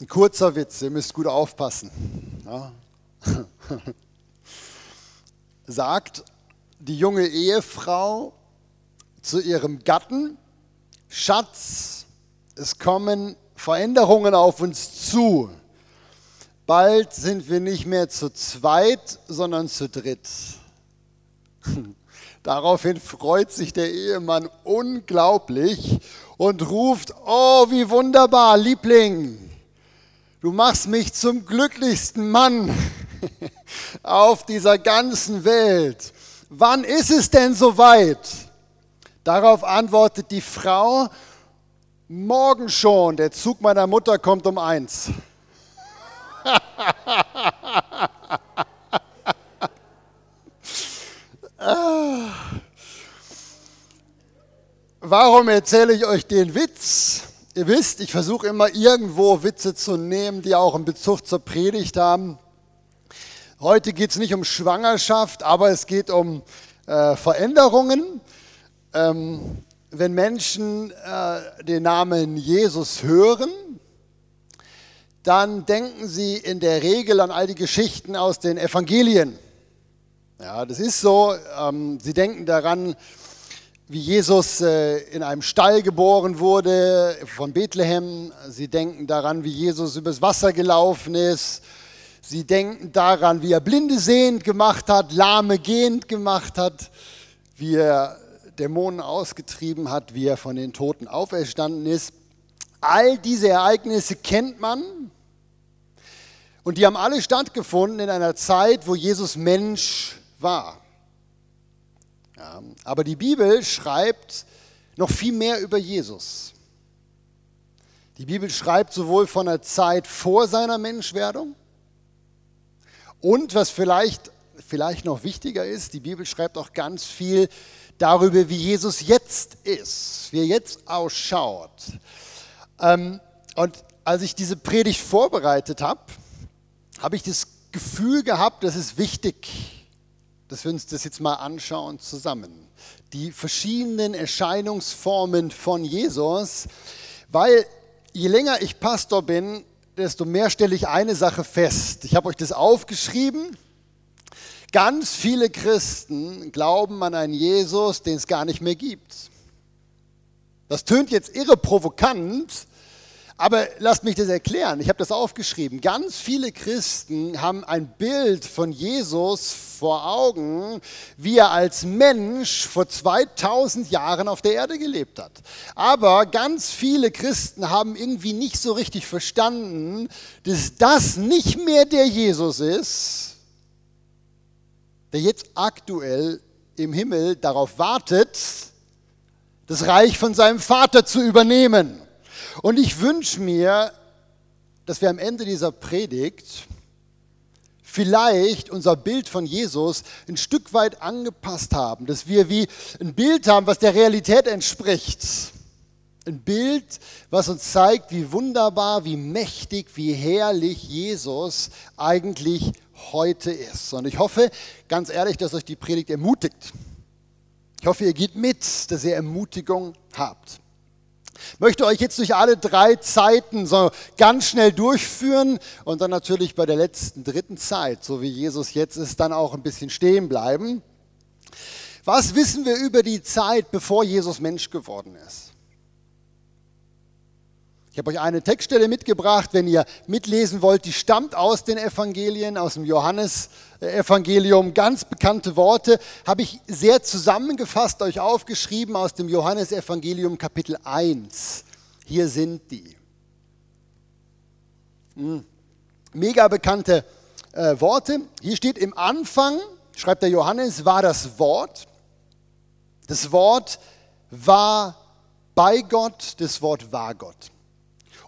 Ein kurzer Witz, ihr müsst gut aufpassen. Ja. Sagt die junge Ehefrau zu ihrem Gatten, Schatz, es kommen Veränderungen auf uns zu. Bald sind wir nicht mehr zu zweit, sondern zu dritt. Daraufhin freut sich der Ehemann unglaublich und ruft, oh, wie wunderbar, Liebling, du machst mich zum glücklichsten Mann auf dieser ganzen Welt. Wann ist es denn soweit? Darauf antwortet die Frau, morgen schon, der Zug meiner Mutter kommt um eins. Warum erzähle ich euch den Witz? Ihr wisst, ich versuche immer irgendwo Witze zu nehmen, die auch einen Bezug zur Predigt haben. Heute geht es nicht um Schwangerschaft, aber es geht um äh, Veränderungen. Ähm, wenn Menschen äh, den Namen Jesus hören, dann denken sie in der Regel an all die Geschichten aus den Evangelien. Ja, das ist so. Ähm, sie denken daran, wie Jesus äh, in einem Stall geboren wurde von Bethlehem. Sie denken daran, wie Jesus übers Wasser gelaufen ist. Sie denken daran, wie er Blinde sehend gemacht hat, Lahme gehend gemacht hat, wie er Dämonen ausgetrieben hat, wie er von den Toten auferstanden ist. All diese Ereignisse kennt man und die haben alle stattgefunden in einer Zeit, wo Jesus Mensch war. Ja, aber die Bibel schreibt noch viel mehr über Jesus. Die Bibel schreibt sowohl von der Zeit vor seiner Menschwerdung und was vielleicht, vielleicht noch wichtiger ist, die Bibel schreibt auch ganz viel darüber, wie Jesus jetzt ist, wie er jetzt ausschaut. Ähm, und als ich diese Predigt vorbereitet habe, habe ich das Gefühl gehabt, das ist wichtig, dass wir uns das jetzt mal anschauen zusammen. Die verschiedenen Erscheinungsformen von Jesus, weil je länger ich Pastor bin, desto mehr stelle ich eine Sache fest. Ich habe euch das aufgeschrieben. Ganz viele Christen glauben an einen Jesus, den es gar nicht mehr gibt. Das tönt jetzt irre provokant, aber lasst mich das erklären. Ich habe das aufgeschrieben. Ganz viele Christen haben ein Bild von Jesus vor Augen, wie er als Mensch vor 2000 Jahren auf der Erde gelebt hat. Aber ganz viele Christen haben irgendwie nicht so richtig verstanden, dass das nicht mehr der Jesus ist, der jetzt aktuell im Himmel darauf wartet, das Reich von seinem Vater zu übernehmen. Und ich wünsche mir, dass wir am Ende dieser Predigt vielleicht unser Bild von Jesus ein Stück weit angepasst haben, dass wir wie ein Bild haben, was der Realität entspricht. Ein Bild, was uns zeigt, wie wunderbar, wie mächtig, wie herrlich Jesus eigentlich heute ist. Und ich hoffe, ganz ehrlich, dass euch die Predigt ermutigt. Ich hoffe, ihr geht mit, dass ihr Ermutigung habt. Ich möchte euch jetzt durch alle drei Zeiten so ganz schnell durchführen und dann natürlich bei der letzten dritten Zeit, so wie Jesus jetzt ist, dann auch ein bisschen stehen bleiben. Was wissen wir über die Zeit, bevor Jesus Mensch geworden ist? Ich habe euch eine Textstelle mitgebracht, wenn ihr mitlesen wollt, die stammt aus den Evangelien, aus dem Johannesevangelium. Ganz bekannte Worte habe ich sehr zusammengefasst euch aufgeschrieben aus dem Johannesevangelium Kapitel 1. Hier sind die. Hm. Mega bekannte äh, Worte. Hier steht im Anfang, schreibt der Johannes, war das Wort. Das Wort war bei Gott, das Wort war Gott.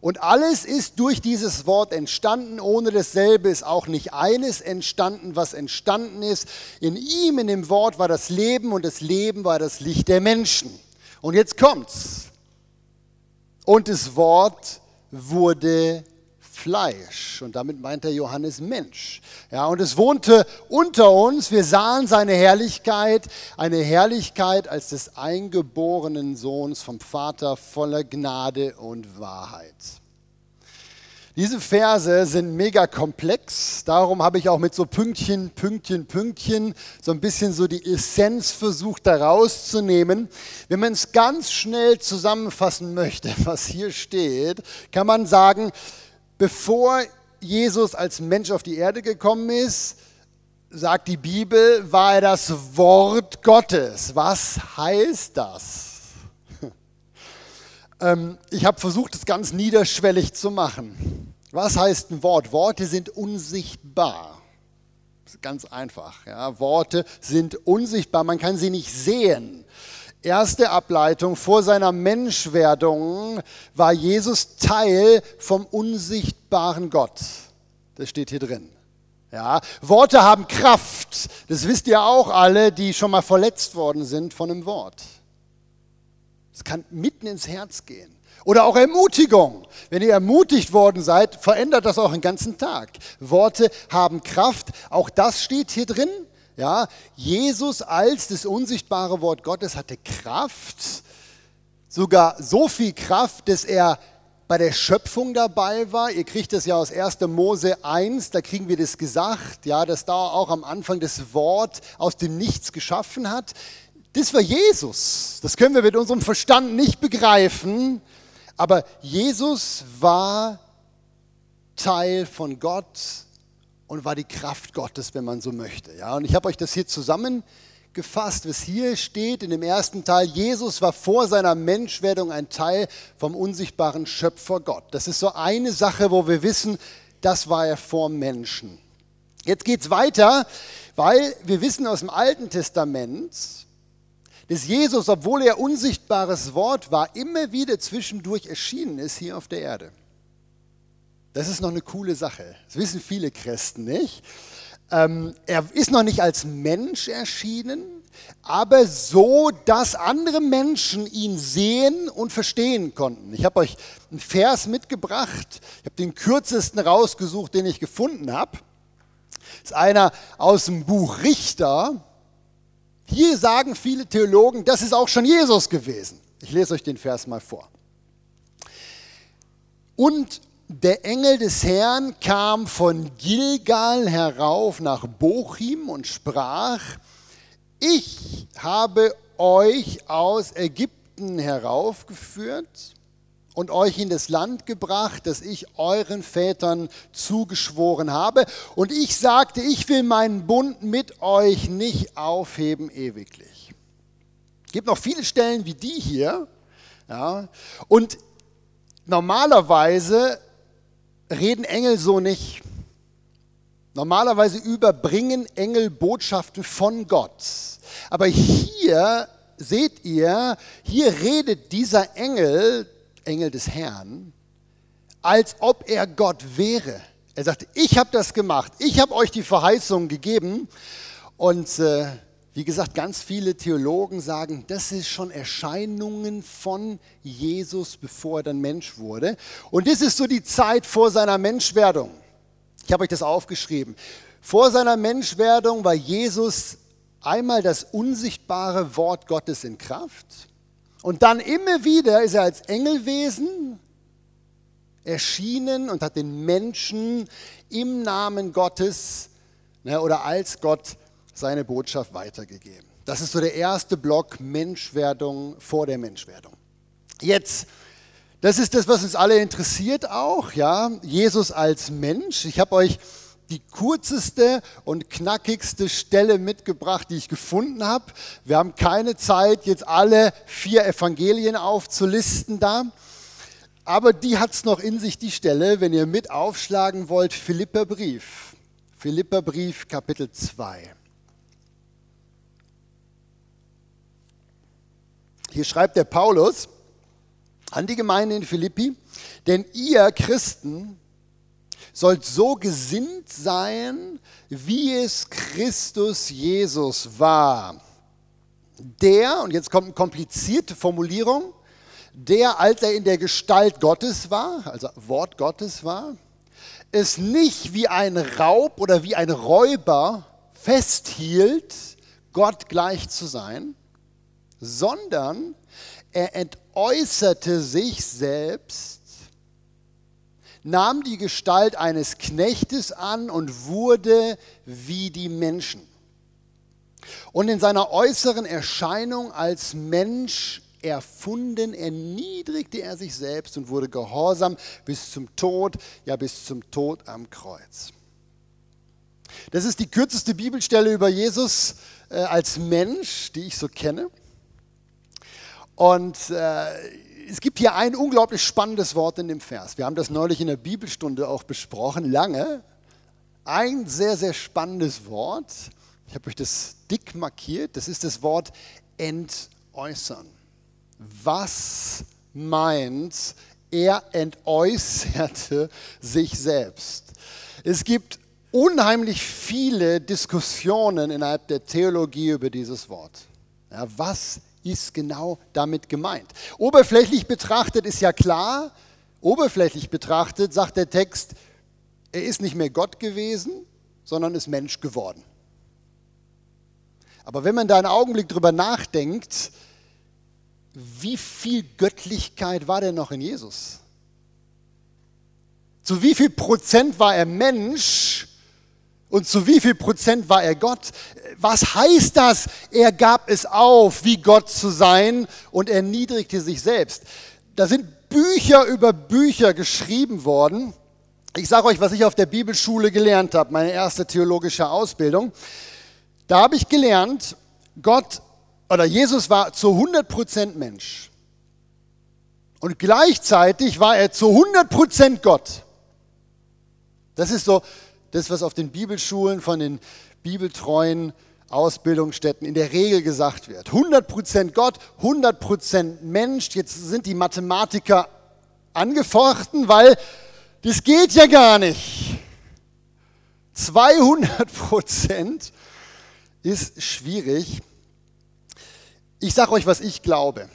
Und alles ist durch dieses Wort entstanden. Ohne dasselbe ist auch nicht eines entstanden, was entstanden ist. In ihm, in dem Wort, war das Leben und das Leben war das Licht der Menschen. Und jetzt kommt's. Und das Wort wurde Fleisch. Und damit meint der Johannes Mensch. Ja, und es wohnte unter uns. Wir sahen seine Herrlichkeit, eine Herrlichkeit als des eingeborenen Sohns vom Vater voller Gnade und Wahrheit. Diese Verse sind mega komplex, darum habe ich auch mit so Pünktchen, Pünktchen, Pünktchen so ein bisschen so die Essenz versucht da rauszunehmen. Wenn man es ganz schnell zusammenfassen möchte, was hier steht, kann man sagen, bevor Jesus als Mensch auf die Erde gekommen ist, sagt die Bibel, war er das Wort Gottes. Was heißt das? Ähm, ich habe versucht, es ganz niederschwellig zu machen. Was heißt ein Wort? Worte sind unsichtbar. ganz einfach. Ja. Worte sind unsichtbar, man kann sie nicht sehen. Erste Ableitung vor seiner Menschwerdung war Jesus Teil vom unsichtbaren Gott. Das steht hier drin. Ja, Worte haben Kraft. Das wisst ihr auch alle, die schon mal verletzt worden sind von einem Wort. Es kann mitten ins Herz gehen. Oder auch Ermutigung. Wenn ihr ermutigt worden seid, verändert das auch den ganzen Tag. Worte haben Kraft. Auch das steht hier drin. Ja, Jesus als das unsichtbare Wort Gottes hatte Kraft, sogar so viel Kraft, dass er bei der Schöpfung dabei war. Ihr kriegt das ja aus 1. Mose 1, da kriegen wir das gesagt, ja, dass da auch am Anfang das Wort aus dem Nichts geschaffen hat. Das war Jesus. Das können wir mit unserem Verstand nicht begreifen, aber Jesus war Teil von Gott und war die Kraft Gottes, wenn man so möchte. Ja, und ich habe euch das hier zusammengefasst, was hier steht in dem ersten Teil. Jesus war vor seiner Menschwerdung ein Teil vom unsichtbaren Schöpfer Gott. Das ist so eine Sache, wo wir wissen, das war er vor Menschen. Jetzt geht es weiter, weil wir wissen aus dem Alten Testament, dass Jesus, obwohl er unsichtbares Wort war, immer wieder zwischendurch erschienen ist hier auf der Erde. Das ist noch eine coole Sache. Das wissen viele Christen nicht. Ähm, er ist noch nicht als Mensch erschienen, aber so, dass andere Menschen ihn sehen und verstehen konnten. Ich habe euch einen Vers mitgebracht. Ich habe den kürzesten rausgesucht, den ich gefunden habe. Das ist einer aus dem Buch Richter. Hier sagen viele Theologen, das ist auch schon Jesus gewesen. Ich lese euch den Vers mal vor. Und der Engel des Herrn kam von Gilgal herauf nach Bochim und sprach, ich habe euch aus Ägypten heraufgeführt und euch in das Land gebracht, das ich euren Vätern zugeschworen habe. Und ich sagte, ich will meinen Bund mit euch nicht aufheben ewiglich. Es gibt noch viele Stellen wie die hier. Ja, und normalerweise reden Engel so nicht. Normalerweise überbringen Engel Botschaften von Gott. Aber hier seht ihr, hier redet dieser Engel Engel des Herrn, als ob er Gott wäre. Er sagte, ich habe das gemacht, ich habe euch die Verheißung gegeben. Und äh, wie gesagt, ganz viele Theologen sagen, das ist schon Erscheinungen von Jesus, bevor er dann Mensch wurde. Und das ist so die Zeit vor seiner Menschwerdung. Ich habe euch das aufgeschrieben. Vor seiner Menschwerdung war Jesus einmal das unsichtbare Wort Gottes in Kraft. Und dann immer wieder ist er als Engelwesen erschienen und hat den Menschen im Namen Gottes ne, oder als Gott seine Botschaft weitergegeben. Das ist so der erste Block Menschwerdung vor der Menschwerdung. Jetzt, das ist das, was uns alle interessiert auch, ja, Jesus als Mensch. Ich habe euch die kürzeste und knackigste Stelle mitgebracht, die ich gefunden habe. Wir haben keine Zeit, jetzt alle vier Evangelien aufzulisten da. Aber die hat es noch in sich, die Stelle, wenn ihr mit aufschlagen wollt, Philipperbrief. Philipperbrief, Kapitel 2. Hier schreibt der Paulus an die Gemeinde in Philippi, denn ihr Christen sollt so gesinnt sein, wie es Christus Jesus war. Der, und jetzt kommt eine komplizierte Formulierung, der, als er in der Gestalt Gottes war, also Wort Gottes war, es nicht wie ein Raub oder wie ein Räuber festhielt, Gott gleich zu sein, sondern er entäußerte sich selbst nahm die Gestalt eines Knechtes an und wurde wie die Menschen. Und in seiner äußeren Erscheinung als Mensch erfunden, erniedrigte er sich selbst und wurde gehorsam bis zum Tod, ja bis zum Tod am Kreuz. Das ist die kürzeste Bibelstelle über Jesus äh, als Mensch, die ich so kenne. Und äh, es gibt hier ein unglaublich spannendes Wort in dem Vers. Wir haben das neulich in der Bibelstunde auch besprochen, lange. Ein sehr, sehr spannendes Wort. Ich habe euch das dick markiert. Das ist das Wort entäußern. Was meint, er entäußerte sich selbst? Es gibt unheimlich viele Diskussionen innerhalb der Theologie über dieses Wort. Ja, was ist genau damit gemeint? Oberflächlich betrachtet ist ja klar, oberflächlich betrachtet sagt der Text, er ist nicht mehr Gott gewesen, sondern ist Mensch geworden. Aber wenn man da einen Augenblick drüber nachdenkt, wie viel Göttlichkeit war denn noch in Jesus? Zu wie viel Prozent war er Mensch und zu wie viel Prozent war er Gott? Was heißt das? Er gab es auf, wie Gott zu sein und erniedrigte sich selbst. Da sind Bücher über Bücher geschrieben worden. Ich sage euch, was ich auf der Bibelschule gelernt habe, meine erste theologische Ausbildung. Da habe ich gelernt, Gott oder Jesus war zu 100% Mensch. Und gleichzeitig war er zu 100% Gott. Das ist so das, was auf den Bibelschulen von den bibeltreuen Ausbildungsstätten in der Regel gesagt wird. 100% Gott, 100% Mensch. Jetzt sind die Mathematiker angefochten, weil das geht ja gar nicht. 200% ist schwierig. Ich sage euch, was ich glaube.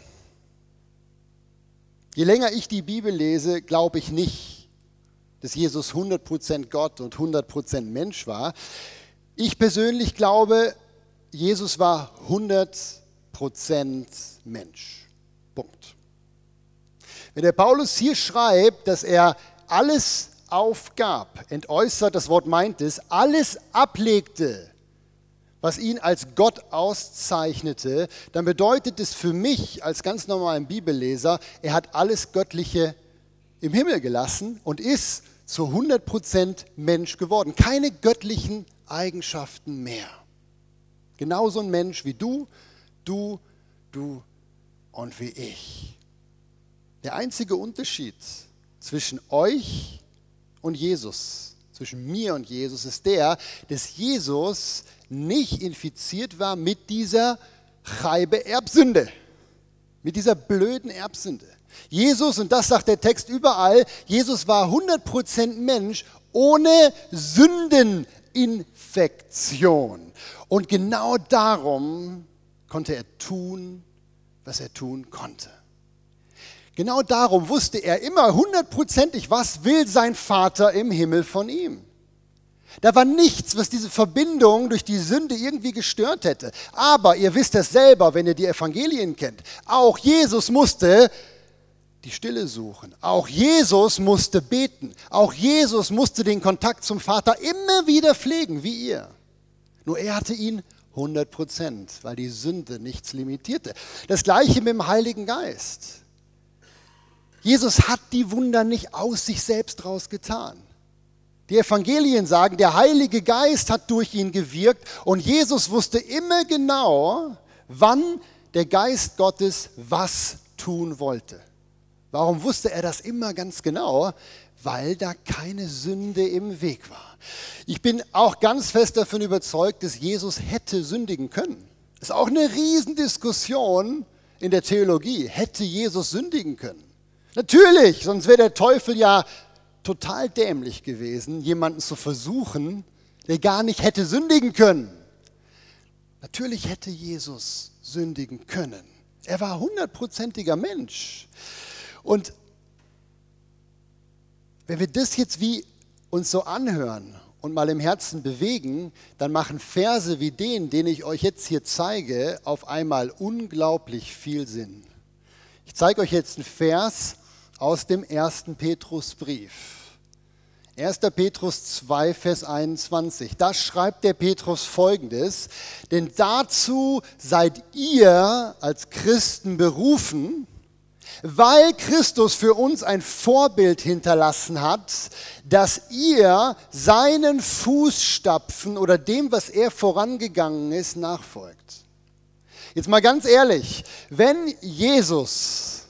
Je länger ich die Bibel lese, glaube ich nicht, dass Jesus 100% Gott und 100% Mensch war. Ich persönlich glaube, Jesus war 100% Mensch. Punkt. Wenn der Paulus hier schreibt, dass er alles aufgab, entäußert, das Wort meint es, alles ablegte, was ihn als Gott auszeichnete, dann bedeutet es für mich als ganz normalen Bibelleser, er hat alles Göttliche im Himmel gelassen und ist zu 100% Mensch geworden. Keine göttlichen Eigenschaften mehr. Genauso ein Mensch wie du, du, du und wie ich. Der einzige Unterschied zwischen euch und Jesus, zwischen mir und Jesus, ist der, dass Jesus nicht infiziert war mit dieser Chaibe Erbsünde, mit dieser blöden Erbsünde. Jesus, und das sagt der Text überall, Jesus war 100% Mensch ohne Sündeninfektion. Und genau darum konnte er tun, was er tun konnte. Genau darum wusste er immer hundertprozentig, was will sein Vater im Himmel von ihm. Da war nichts, was diese Verbindung durch die Sünde irgendwie gestört hätte. Aber ihr wisst es selber, wenn ihr die Evangelien kennt. Auch Jesus musste die Stille suchen. Auch Jesus musste beten. Auch Jesus musste den Kontakt zum Vater immer wieder pflegen, wie ihr. Nur er hatte ihn 100 Prozent, weil die Sünde nichts limitierte. Das gleiche mit dem Heiligen Geist. Jesus hat die Wunder nicht aus sich selbst raus getan. Die Evangelien sagen, der Heilige Geist hat durch ihn gewirkt und Jesus wusste immer genau, wann der Geist Gottes was tun wollte. Warum wusste er das immer ganz genau? Weil da keine Sünde im Weg war. Ich bin auch ganz fest davon überzeugt, dass Jesus hätte sündigen können. Ist auch eine Riesendiskussion in der Theologie. Hätte Jesus sündigen können? Natürlich, sonst wäre der Teufel ja total dämlich gewesen, jemanden zu versuchen, der gar nicht hätte sündigen können. Natürlich hätte Jesus sündigen können. Er war hundertprozentiger Mensch. Und wenn wir das jetzt wie uns so anhören und mal im Herzen bewegen, dann machen Verse wie den, den ich euch jetzt hier zeige, auf einmal unglaublich viel Sinn. Ich zeige euch jetzt einen Vers aus dem ersten Petrusbrief. 1. Petrus 2, Vers 21. Da schreibt der Petrus folgendes, denn dazu seid ihr als Christen berufen, weil Christus für uns ein Vorbild hinterlassen hat, dass ihr seinen Fußstapfen oder dem, was er vorangegangen ist, nachfolgt. Jetzt mal ganz ehrlich, wenn Jesus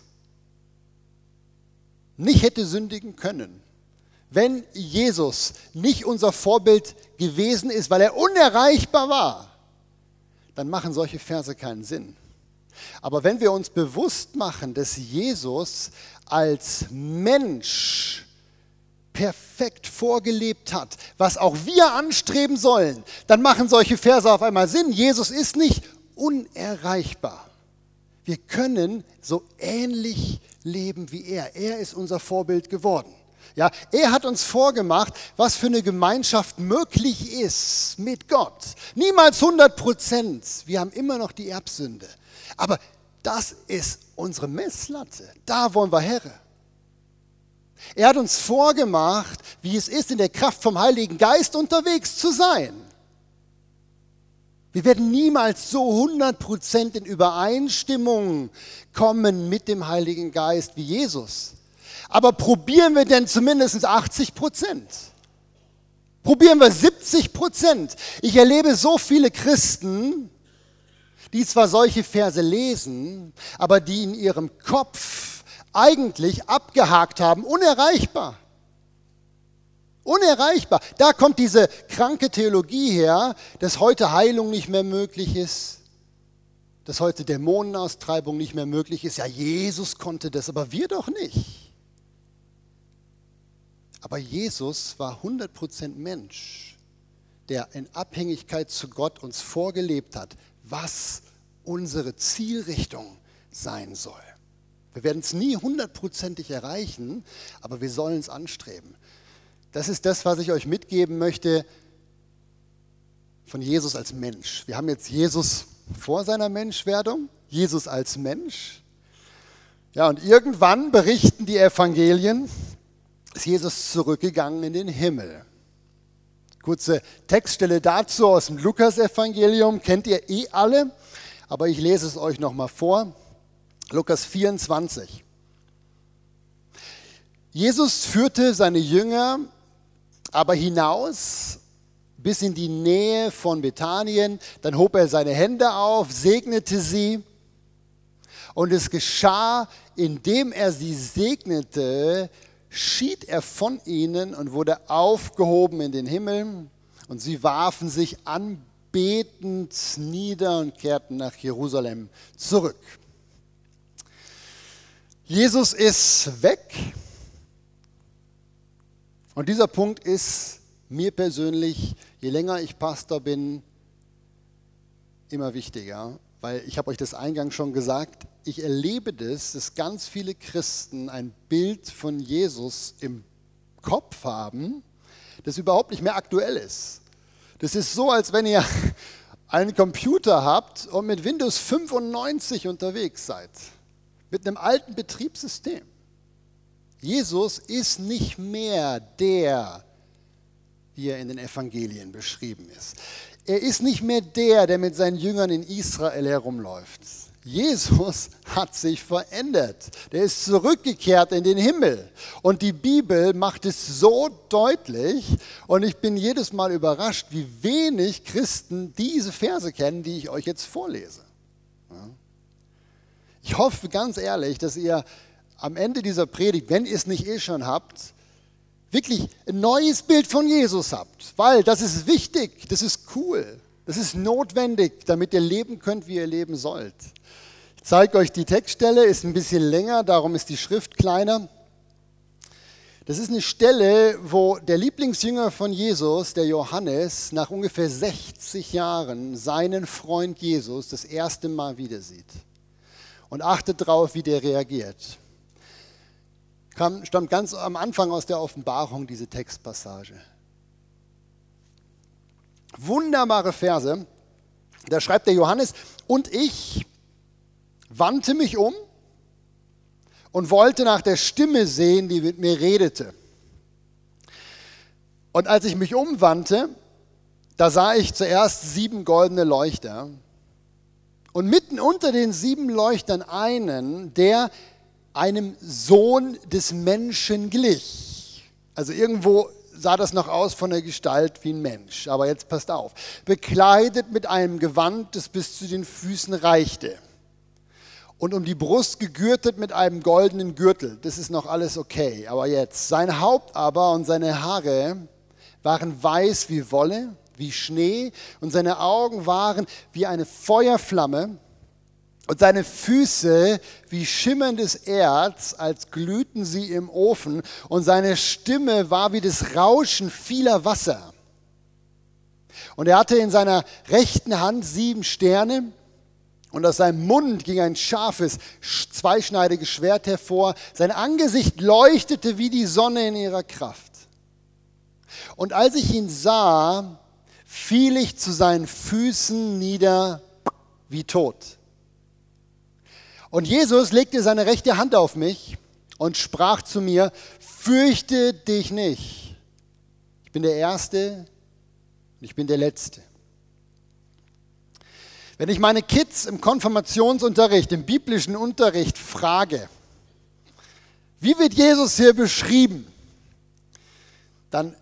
nicht hätte sündigen können, wenn Jesus nicht unser Vorbild gewesen ist, weil er unerreichbar war, dann machen solche Verse keinen Sinn. Aber wenn wir uns bewusst machen, dass Jesus als Mensch perfekt vorgelebt hat, was auch wir anstreben sollen, dann machen solche Verse auf einmal Sinn. Jesus ist nicht unerreichbar. Wir können so ähnlich leben wie er. Er ist unser Vorbild geworden. Ja, er hat uns vorgemacht, was für eine Gemeinschaft möglich ist mit Gott. Niemals 100 Prozent. Wir haben immer noch die Erbsünde. Aber das ist unsere Messlatte. Da wollen wir her. Er hat uns vorgemacht, wie es ist, in der Kraft vom Heiligen Geist unterwegs zu sein. Wir werden niemals so 100% in Übereinstimmung kommen mit dem Heiligen Geist wie Jesus. Aber probieren wir denn zumindest 80 Prozent? Probieren wir 70 Prozent? Ich erlebe so viele Christen, die zwar solche Verse lesen, aber die in ihrem Kopf eigentlich abgehakt haben, unerreichbar. Unerreichbar. Da kommt diese kranke Theologie her, dass heute Heilung nicht mehr möglich ist, dass heute Dämonenaustreibung nicht mehr möglich ist. Ja, Jesus konnte das, aber wir doch nicht. Aber Jesus war 100% Mensch, der in Abhängigkeit zu Gott uns vorgelebt hat, was unsere Zielrichtung sein soll. Wir werden es nie hundertprozentig erreichen, aber wir sollen es anstreben. Das ist das, was ich euch mitgeben möchte von Jesus als Mensch. Wir haben jetzt Jesus vor seiner Menschwerdung, Jesus als Mensch. Ja, und irgendwann berichten die Evangelien, ist Jesus zurückgegangen in den Himmel. Kurze Textstelle dazu aus dem Lukas-Evangelium, kennt ihr eh alle, aber ich lese es euch nochmal vor. Lukas 24. Jesus führte seine Jünger aber hinaus bis in die Nähe von Bethanien. Dann hob er seine Hände auf, segnete sie. Und es geschah, indem er sie segnete, schied er von ihnen und wurde aufgehoben in den Himmel. Und sie warfen sich anbetend nieder und kehrten nach Jerusalem zurück. Jesus ist weg. Und dieser Punkt ist mir persönlich, je länger ich Pastor bin, immer wichtiger, weil ich habe euch das eingangs schon gesagt, ich erlebe das, dass ganz viele Christen ein Bild von Jesus im Kopf haben, das überhaupt nicht mehr aktuell ist. Das ist so, als wenn ihr einen Computer habt und mit Windows 95 unterwegs seid, mit einem alten Betriebssystem. Jesus ist nicht mehr der, wie er in den Evangelien beschrieben ist. Er ist nicht mehr der, der mit seinen Jüngern in Israel herumläuft. Jesus hat sich verändert. Der ist zurückgekehrt in den Himmel. Und die Bibel macht es so deutlich. Und ich bin jedes Mal überrascht, wie wenig Christen diese Verse kennen, die ich euch jetzt vorlese. Ich hoffe ganz ehrlich, dass ihr am Ende dieser Predigt, wenn ihr es nicht eh schon habt, wirklich ein neues Bild von Jesus habt. Weil das ist wichtig, das ist cool, das ist notwendig, damit ihr leben könnt, wie ihr leben sollt zeige euch die Textstelle, ist ein bisschen länger, darum ist die Schrift kleiner. Das ist eine Stelle, wo der Lieblingsjünger von Jesus, der Johannes, nach ungefähr 60 Jahren seinen Freund Jesus das erste Mal wieder sieht. Und achtet darauf, wie der reagiert. Kam, stammt ganz am Anfang aus der Offenbarung diese Textpassage. Wunderbare Verse. Da schreibt der Johannes, und ich, wandte mich um und wollte nach der Stimme sehen, die mit mir redete. Und als ich mich umwandte, da sah ich zuerst sieben goldene Leuchter und mitten unter den sieben Leuchtern einen, der einem Sohn des Menschen glich. Also irgendwo sah das noch aus von der Gestalt wie ein Mensch. Aber jetzt passt auf. Bekleidet mit einem Gewand, das bis zu den Füßen reichte. Und um die Brust gegürtet mit einem goldenen Gürtel. Das ist noch alles okay. Aber jetzt, sein Haupt aber und seine Haare waren weiß wie Wolle, wie Schnee. Und seine Augen waren wie eine Feuerflamme und seine Füße wie schimmerndes Erz, als glühten sie im Ofen, und seine Stimme war wie das Rauschen vieler Wasser. Und er hatte in seiner rechten Hand sieben Sterne, und aus seinem Mund ging ein scharfes, zweischneidiges Schwert hervor. Sein Angesicht leuchtete wie die Sonne in ihrer Kraft. Und als ich ihn sah, fiel ich zu seinen Füßen nieder wie tot. Und Jesus legte seine rechte Hand auf mich und sprach zu mir, fürchte dich nicht. Ich bin der Erste und ich bin der Letzte. Wenn ich meine Kids im Konfirmationsunterricht, im biblischen Unterricht frage, wie wird Jesus hier beschrieben, dann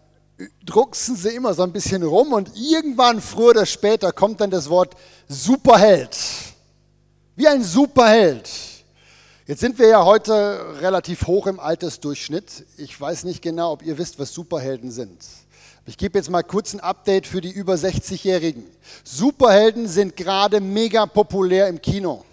drucksen sie immer so ein bisschen rum und irgendwann, früher oder später, kommt dann das Wort Superheld. Wie ein Superheld. Jetzt sind wir ja heute relativ hoch im Altersdurchschnitt. Ich weiß nicht genau, ob ihr wisst, was Superhelden sind. Ich gebe jetzt mal kurz ein Update für die über 60-Jährigen. Superhelden sind gerade mega populär im Kino.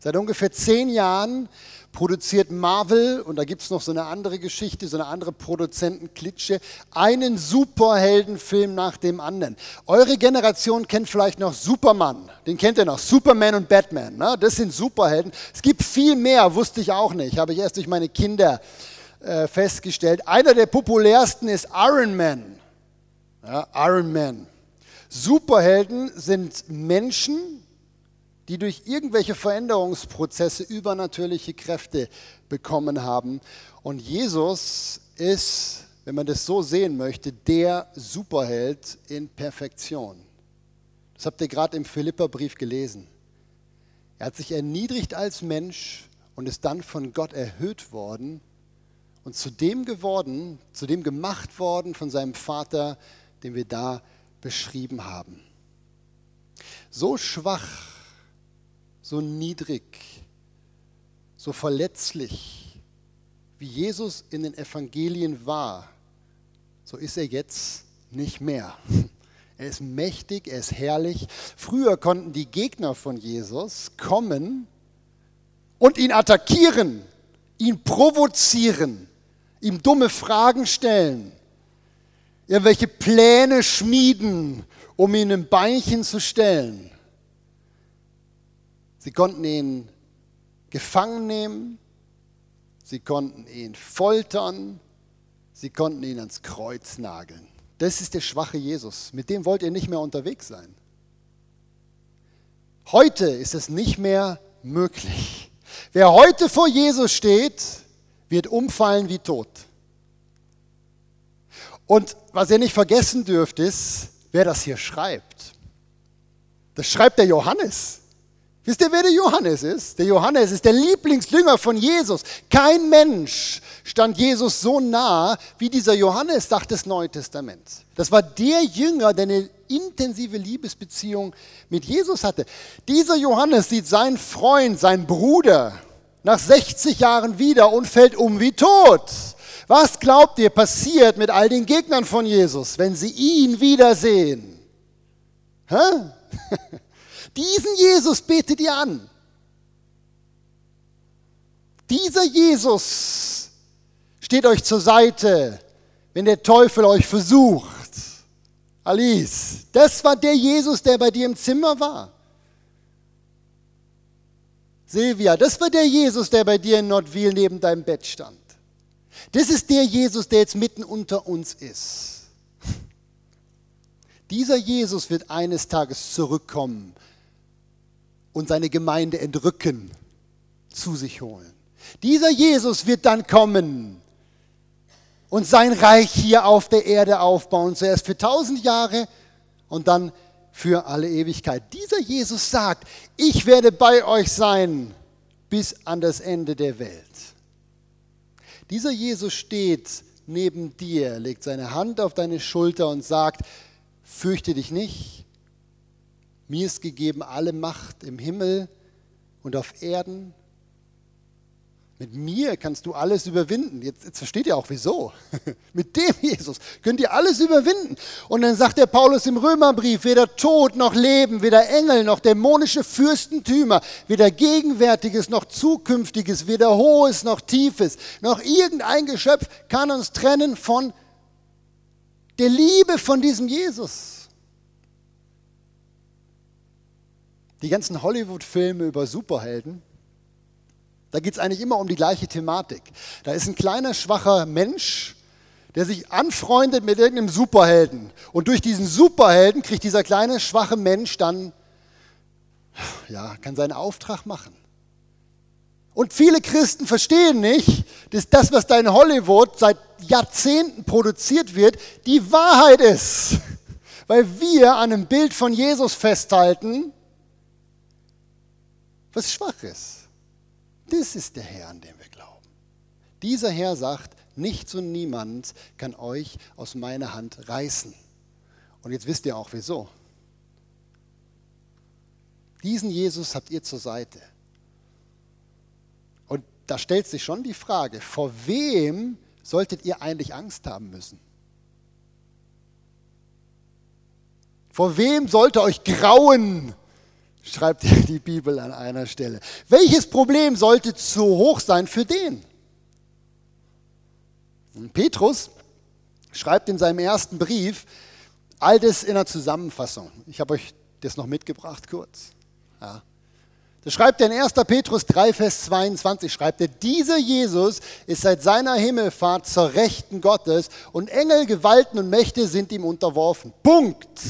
Seit ungefähr zehn Jahren produziert Marvel, und da gibt es noch so eine andere Geschichte, so eine andere Produzentenklitsche, einen Superheldenfilm nach dem anderen. Eure Generation kennt vielleicht noch Superman, den kennt ihr noch, Superman und Batman, ne? das sind Superhelden. Es gibt viel mehr, wusste ich auch nicht, habe ich erst durch meine Kinder äh, festgestellt. Einer der populärsten ist Iron Man. Ja, Iron Man. Superhelden sind Menschen, die durch irgendwelche Veränderungsprozesse übernatürliche Kräfte bekommen haben. Und Jesus ist, wenn man das so sehen möchte, der Superheld in Perfektion. Das habt ihr gerade im Philipperbrief gelesen. Er hat sich erniedrigt als Mensch und ist dann von Gott erhöht worden und zu dem geworden, zu dem gemacht worden von seinem Vater, den wir da beschrieben haben. So schwach so niedrig, so verletzlich, wie Jesus in den Evangelien war, so ist er jetzt nicht mehr. Er ist mächtig, er ist herrlich. Früher konnten die Gegner von Jesus kommen und ihn attackieren, ihn provozieren, ihm dumme Fragen stellen, irgendwelche Pläne schmieden, um ihn ein Beinchen zu stellen. Sie konnten ihn gefangen nehmen, sie konnten ihn foltern, sie konnten ihn ans Kreuz nageln. Das ist der schwache Jesus. Mit dem wollt ihr nicht mehr unterwegs sein. Heute ist es nicht mehr möglich. Wer heute vor Jesus steht, wird umfallen wie tot. Und was ihr nicht vergessen dürft, ist, wer das hier schreibt. Das schreibt der Johannes. Wisst ihr, wer der Johannes ist? Der Johannes ist der Lieblingsjünger von Jesus. Kein Mensch stand Jesus so nah wie dieser Johannes, sagt das Neue Testament. Das war der Jünger, der eine intensive Liebesbeziehung mit Jesus hatte. Dieser Johannes sieht seinen Freund, seinen Bruder nach 60 Jahren wieder und fällt um wie tot. Was glaubt ihr passiert mit all den Gegnern von Jesus, wenn sie ihn wiedersehen? Hä? Diesen Jesus betet ihr an. Dieser Jesus steht euch zur Seite, wenn der Teufel euch versucht. Alice, das war der Jesus, der bei dir im Zimmer war. Silvia, das war der Jesus, der bei dir in Nordwil neben deinem Bett stand. Das ist der Jesus, der jetzt mitten unter uns ist. Dieser Jesus wird eines Tages zurückkommen und seine Gemeinde entrücken, zu sich holen. Dieser Jesus wird dann kommen und sein Reich hier auf der Erde aufbauen. Zuerst für tausend Jahre und dann für alle Ewigkeit. Dieser Jesus sagt, ich werde bei euch sein bis an das Ende der Welt. Dieser Jesus steht neben dir, legt seine Hand auf deine Schulter und sagt, fürchte dich nicht, mir ist gegeben alle Macht im Himmel und auf Erden. Mit mir kannst du alles überwinden. Jetzt, jetzt versteht ihr auch wieso. Mit dem Jesus könnt ihr alles überwinden. Und dann sagt der Paulus im Römerbrief, weder Tod noch Leben, weder Engel noch dämonische Fürstentümer, weder Gegenwärtiges noch Zukünftiges, weder Hohes noch Tiefes, noch irgendein Geschöpf kann uns trennen von der Liebe von diesem Jesus. Die ganzen Hollywood-Filme über Superhelden, da geht es eigentlich immer um die gleiche Thematik. Da ist ein kleiner, schwacher Mensch, der sich anfreundet mit irgendeinem Superhelden. Und durch diesen Superhelden kriegt dieser kleine, schwache Mensch dann, ja, kann seinen Auftrag machen. Und viele Christen verstehen nicht, dass das, was da in Hollywood seit Jahrzehnten produziert wird, die Wahrheit ist. Weil wir an einem Bild von Jesus festhalten, was schwach ist. Das ist der Herr, an den wir glauben. Dieser Herr sagt, nichts und niemand kann euch aus meiner Hand reißen. Und jetzt wisst ihr auch wieso. Diesen Jesus habt ihr zur Seite. Und da stellt sich schon die Frage, vor wem solltet ihr eigentlich Angst haben müssen? Vor wem sollte euch grauen? Schreibt die Bibel an einer Stelle. Welches Problem sollte zu hoch sein für den? Und Petrus schreibt in seinem ersten Brief all das in einer Zusammenfassung. Ich habe euch das noch mitgebracht kurz. Ja. Da schreibt er in 1. Petrus 3, Vers 22, schreibt er, dieser Jesus ist seit seiner Himmelfahrt zur Rechten Gottes und Engel, Gewalten und Mächte sind ihm unterworfen. Punkt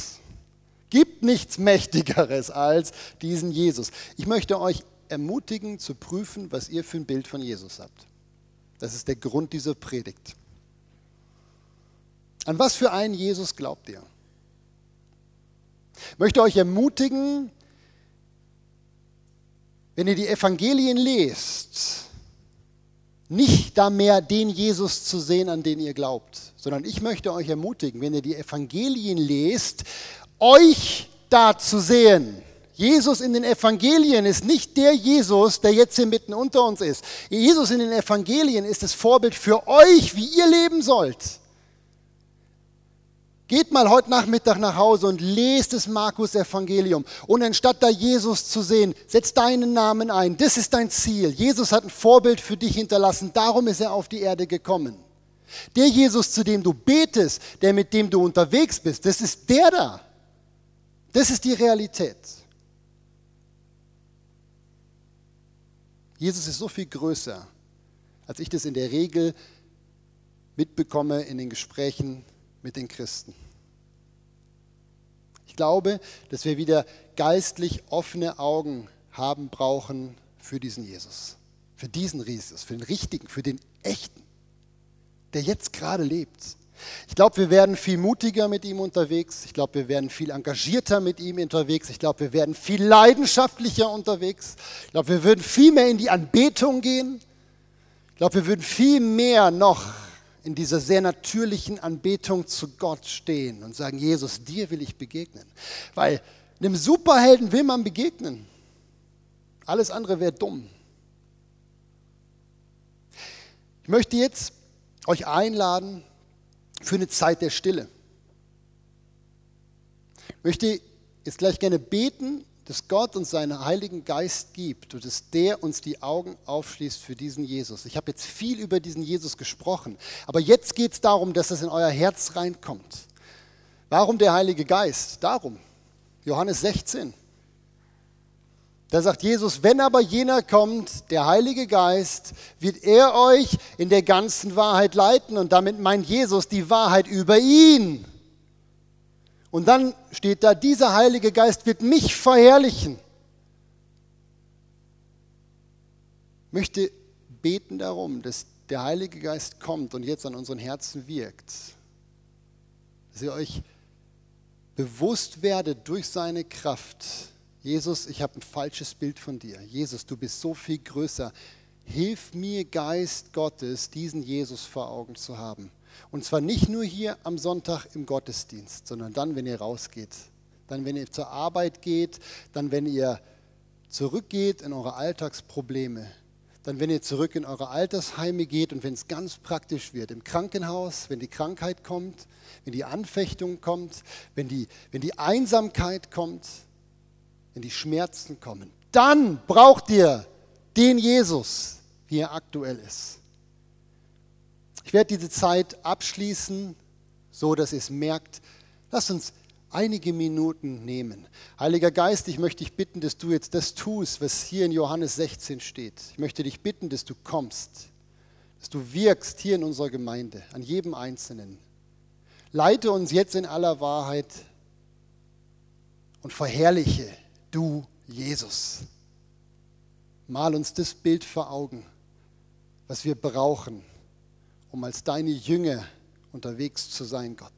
gibt nichts Mächtigeres als diesen Jesus. Ich möchte euch ermutigen zu prüfen, was ihr für ein Bild von Jesus habt. Das ist der Grund dieser Predigt. An was für einen Jesus glaubt ihr? Ich möchte euch ermutigen, wenn ihr die Evangelien lest, nicht da mehr den Jesus zu sehen, an den ihr glaubt, sondern ich möchte euch ermutigen, wenn ihr die Evangelien lest, euch da zu sehen. Jesus in den Evangelien ist nicht der Jesus, der jetzt hier mitten unter uns ist. Jesus in den Evangelien ist das Vorbild für euch, wie ihr leben sollt. Geht mal heute Nachmittag nach Hause und lest das Markus Evangelium. Und anstatt da Jesus zu sehen, setz deinen Namen ein. Das ist dein Ziel. Jesus hat ein Vorbild für dich hinterlassen. Darum ist er auf die Erde gekommen. Der Jesus, zu dem du betest, der mit dem du unterwegs bist, das ist der da. Das ist die Realität. Jesus ist so viel größer, als ich das in der Regel mitbekomme in den Gesprächen mit den Christen. Ich glaube, dass wir wieder geistlich offene Augen haben brauchen für diesen Jesus, für diesen Jesus, für den richtigen, für den echten, der jetzt gerade lebt. Ich glaube, wir werden viel mutiger mit ihm unterwegs. Ich glaube, wir werden viel engagierter mit ihm unterwegs. Ich glaube, wir werden viel leidenschaftlicher unterwegs. Ich glaube, wir würden viel mehr in die Anbetung gehen. Ich glaube, wir würden viel mehr noch in dieser sehr natürlichen Anbetung zu Gott stehen und sagen, Jesus, dir will ich begegnen. Weil einem Superhelden will man begegnen. Alles andere wäre dumm. Ich möchte jetzt euch einladen, für eine Zeit der Stille. Ich möchte jetzt gleich gerne beten, dass Gott uns seinen Heiligen Geist gibt und dass der uns die Augen aufschließt für diesen Jesus. Ich habe jetzt viel über diesen Jesus gesprochen, aber jetzt geht es darum, dass es in euer Herz reinkommt. Warum der Heilige Geist? Darum. Johannes 16. Da sagt Jesus, wenn aber jener kommt, der Heilige Geist, wird er euch in der ganzen Wahrheit leiten. Und damit meint Jesus die Wahrheit über ihn. Und dann steht da, dieser Heilige Geist wird mich verherrlichen. Ich möchte beten darum, dass der Heilige Geist kommt und jetzt an unseren Herzen wirkt, dass ihr euch bewusst werdet durch seine Kraft, Jesus, ich habe ein falsches Bild von dir. Jesus, du bist so viel größer. Hilf mir, Geist Gottes, diesen Jesus vor Augen zu haben. Und zwar nicht nur hier am Sonntag im Gottesdienst, sondern dann, wenn ihr rausgeht. Dann, wenn ihr zur Arbeit geht, dann, wenn ihr zurückgeht in eure Alltagsprobleme. Dann, wenn ihr zurück in eure Altersheime geht und wenn es ganz praktisch wird, im Krankenhaus, wenn die Krankheit kommt, wenn die Anfechtung kommt, wenn die, wenn die Einsamkeit kommt, wenn die Schmerzen kommen, dann braucht ihr den Jesus, wie er aktuell ist. Ich werde diese Zeit abschließen, so dass ihr es merkt. Lass uns einige Minuten nehmen. Heiliger Geist, ich möchte dich bitten, dass du jetzt das tust, was hier in Johannes 16 steht. Ich möchte dich bitten, dass du kommst, dass du wirkst hier in unserer Gemeinde, an jedem Einzelnen. Leite uns jetzt in aller Wahrheit und verherrliche du Jesus. Mal uns das Bild vor Augen, was wir brauchen, um als deine Jünger unterwegs zu sein, Gott.